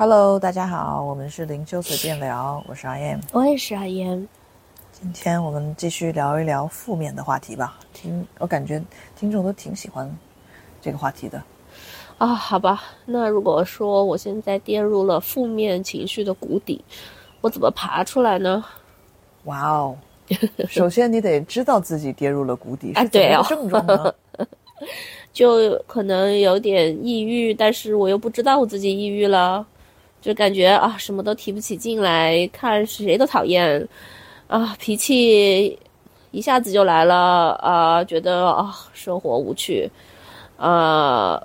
Hello，大家好，我们是灵修随便聊，我是阿燕，我也是阿燕。今天我们继续聊一聊负面的话题吧。听，我感觉听众都挺喜欢这个话题的。啊，好吧，那如果说我现在跌入了负面情绪的谷底，我怎么爬出来呢？哇哦，首先你得知道自己跌入了谷底，啊，对哦，症状呢？就可能有点抑郁，但是我又不知道我自己抑郁了，就感觉啊，什么都提不起劲来，看谁都讨厌，啊，脾气一下子就来了，啊，觉得啊，生活无趣，啊，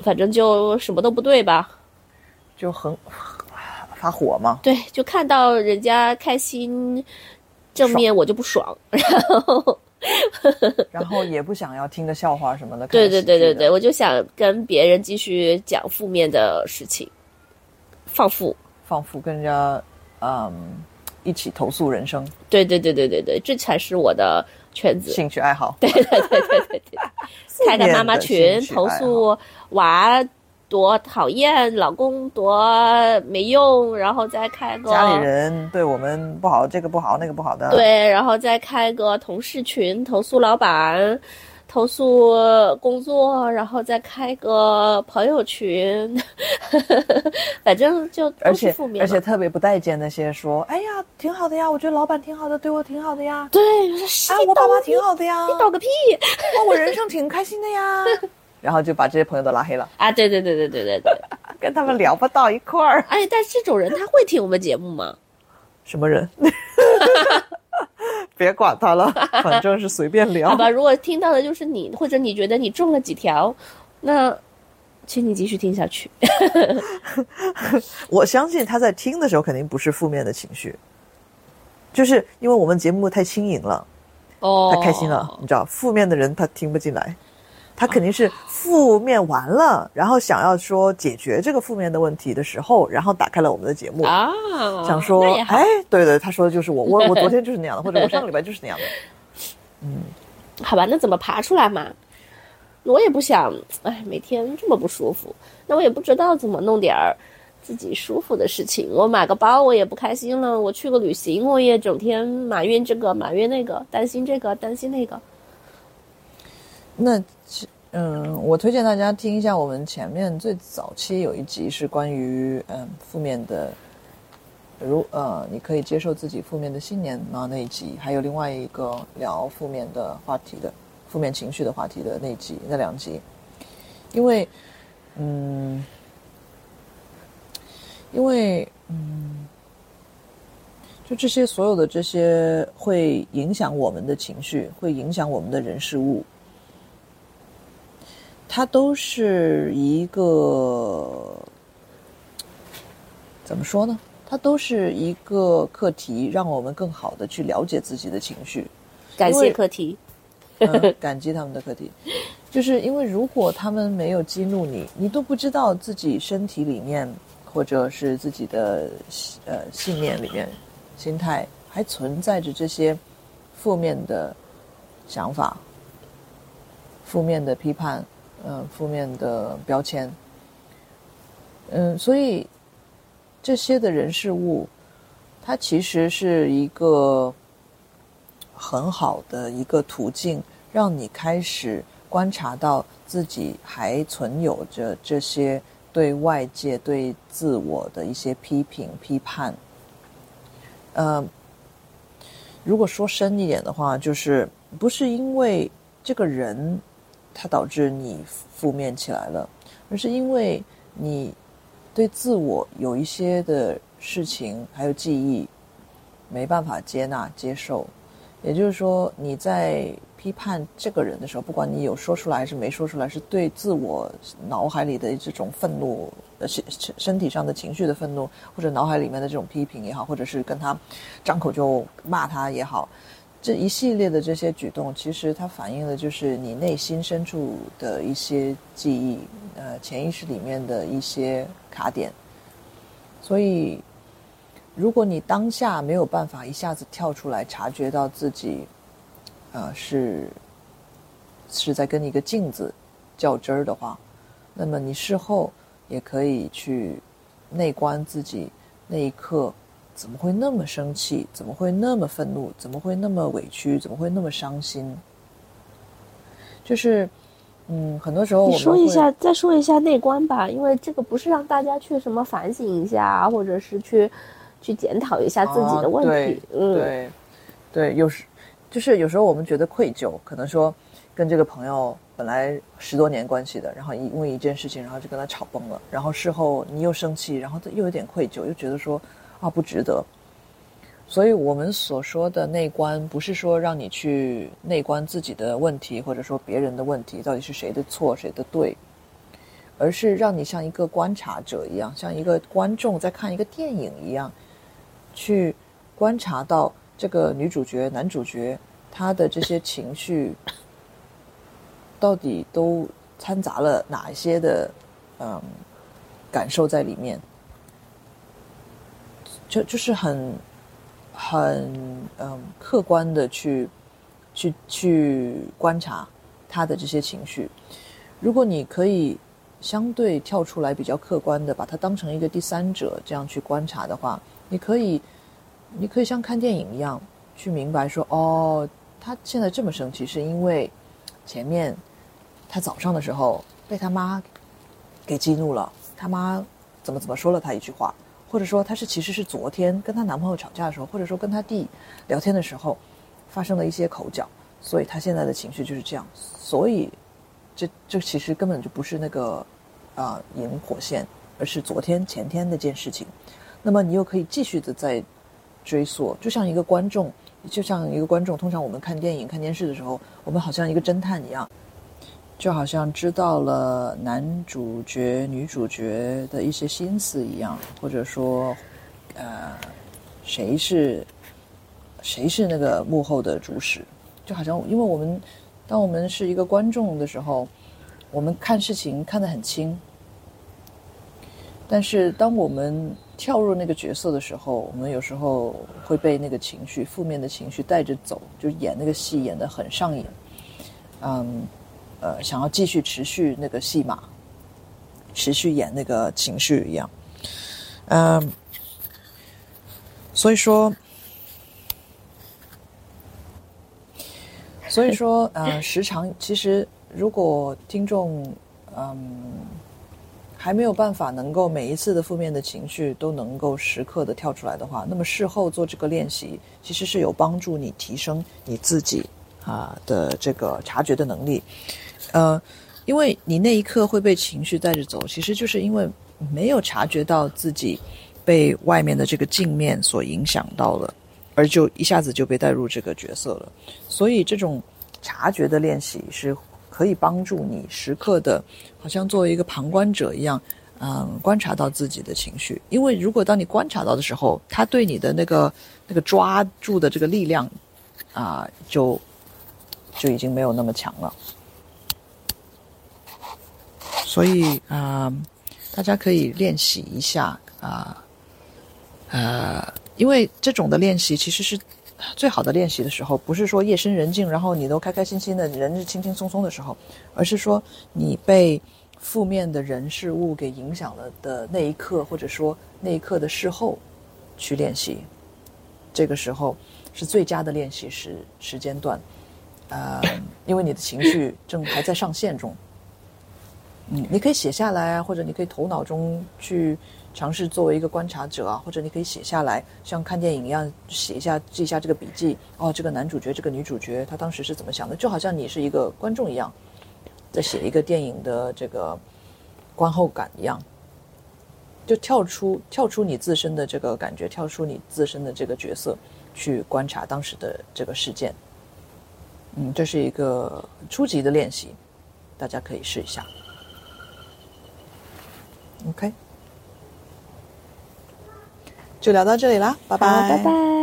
反正就什么都不对吧，就很发火嘛。对，就看到人家开心，正面我就不爽，然后。然后也不想要听个笑话什么的。对对对对对，我就想跟别人继续讲负面的事情，放富，放富，跟人家嗯一起投诉人生。对对对对对对，这才是我的圈子，兴趣爱好。对对对对对对，开个 妈妈群投诉娃。多讨厌，老公多没用，然后再开个家里人对我们不好，这个不好，那个不好的。对，然后再开个同事群，投诉老板，投诉工作，然后再开个朋友群，反正就而且而且特别不待见那些说，哎呀，挺好的呀，我觉得老板挺好的，对我挺好的呀。对，啊，我爸妈挺好的呀，你懂个屁！哇，我人生挺开心的呀。然后就把这些朋友都拉黑了啊！对对对对对对对，跟他们聊不到一块儿。哎，但这种人他会听我们节目吗？什么人？别管他了，反正是随便聊。好吧，如果听到的就是你，或者你觉得你中了几条，那请你继续听下去。我相信他在听的时候肯定不是负面的情绪，就是因为我们节目太轻盈了，哦，太开心了，你知道，负面的人他听不进来。他肯定是负面完了，然后想要说解决这个负面的问题的时候，然后打开了我们的节目啊，想说，哎，对对，他说的就是我，我 我昨天就是那样的，或者我上个礼拜就是那样的，嗯，好吧，那怎么爬出来嘛？我也不想，哎，每天这么不舒服，那我也不知道怎么弄点儿自己舒服的事情。我买个包我也不开心了，我去个旅行我也整天埋怨这个埋怨那个，担心这个担心那个。那，嗯，我推荐大家听一下我们前面最早期有一集是关于嗯负面的，如呃你可以接受自己负面的信念啊那一集，还有另外一个聊负面的话题的负面情绪的话题的那集那两集，因为嗯，因为嗯，就这些所有的这些会影响我们的情绪，会影响我们的人事物。它都是一个怎么说呢？它都是一个课题，让我们更好的去了解自己的情绪。感谢课题，感激他们的课题，就是因为如果他们没有激怒你，你都不知道自己身体里面或者是自己的呃信念里面、心态还存在着这些负面的想法、负面的批判。嗯，负面的标签。嗯，所以这些的人事物，它其实是一个很好的一个途径，让你开始观察到自己还存有着这些对外界、对自我的一些批评、批判。嗯，如果说深一点的话，就是不是因为这个人。它导致你负面起来了，而是因为你对自我有一些的事情还有记忆没办法接纳接受，也就是说你在批判这个人的时候，不管你有说出来还是没说出来，是对自我脑海里的这种愤怒呃身身体上的情绪的愤怒，或者脑海里面的这种批评也好，或者是跟他张口就骂他也好。这一系列的这些举动，其实它反映的就是你内心深处的一些记忆，呃，潜意识里面的一些卡点。所以，如果你当下没有办法一下子跳出来，察觉到自己，呃，是是在跟一个镜子较真儿的话，那么你事后也可以去内观自己那一刻怎么会那么生气，怎么会那么愤怒，怎么会那么委屈，怎么会那么伤心？就是，嗯，很多时候我你们说一下，再说一下内观吧，因为这个不是让大家去什么反省一下啊，或者是去去检讨一下自己的问题。嗯，对，对，有时就是有时候我们觉得愧疚，可能说跟这个朋友本来十多年关系的，然后因为一件事情，然后就跟他吵崩了，然后事后你又生气，然后又有点愧疚，又觉得说啊不值得。所以我们所说的内观，不是说让你去内观自己的问题，或者说别人的问题到底是谁的错谁的对，而是让你像一个观察者一样，像一个观众在看一个电影一样，去观察到这个女主角、男主角他的这些情绪，到底都掺杂了哪一些的嗯感受在里面，就就是很很嗯客观的去去去观察他的这些情绪。如果你可以相对跳出来，比较客观的把它当成一个第三者这样去观察的话，你可以你可以像看电影一样去明白说，哦，他现在这么生气是因为前面他早上的时候被他妈给激怒了，他妈怎么怎么说了他一句话，或者说他是其实是昨天跟她男朋友吵架的时候，或者说跟她弟聊天的时候发生了一些口角，所以他现在的情绪就是这样。所以这这其实根本就不是那个啊、引火线，而是昨天前天那件事情。那么你又可以继续的在追溯，就像一个观众，就像一个观众，通常我们看电影、看电视的时候，我们好像一个侦探一样，就好像知道了男主角、女主角的一些心思一样，或者说，呃，谁是谁是那个幕后的主使，就好像因为我们当我们是一个观众的时候，我们看事情看得很清，但是当我们跳入那个角色的时候，我们有时候会被那个情绪、负面的情绪带着走，就演那个戏演得很上瘾，嗯，呃，想要继续持续那个戏码，持续演那个情绪一样，嗯，所以说，所以说，呃，时常其实如果听众，嗯。还没有办法能够每一次的负面的情绪都能够时刻的跳出来的话，那么事后做这个练习，其实是有帮助你提升你自己啊的这个察觉的能力。呃，因为你那一刻会被情绪带着走，其实就是因为没有察觉到自己被外面的这个镜面所影响到了，而就一下子就被带入这个角色了。所以这种察觉的练习是。可以帮助你时刻的，好像作为一个旁观者一样，嗯，观察到自己的情绪。因为如果当你观察到的时候，他对你的那个那个抓住的这个力量，啊，就就已经没有那么强了。所以啊、大家可以练习一下啊，呃，因为这种的练习其实是。最好的练习的时候，不是说夜深人静，然后你都开开心心的，人是轻轻松松的时候，而是说你被负面的人事物给影响了的那一刻，或者说那一刻的事后去练习。这个时候是最佳的练习时时间段，呃，因为你的情绪正还在上线中。嗯，你可以写下来啊，或者你可以头脑中去。尝试作为一个观察者啊，或者你可以写下来，像看电影一样写一下，记一下这个笔记。哦，这个男主角，这个女主角，他当时是怎么想的？就好像你是一个观众一样，在写一个电影的这个观后感一样，就跳出跳出你自身的这个感觉，跳出你自身的这个角色，去观察当时的这个事件。嗯，这是一个初级的练习，大家可以试一下。OK。就聊到这里啦，拜拜，拜拜。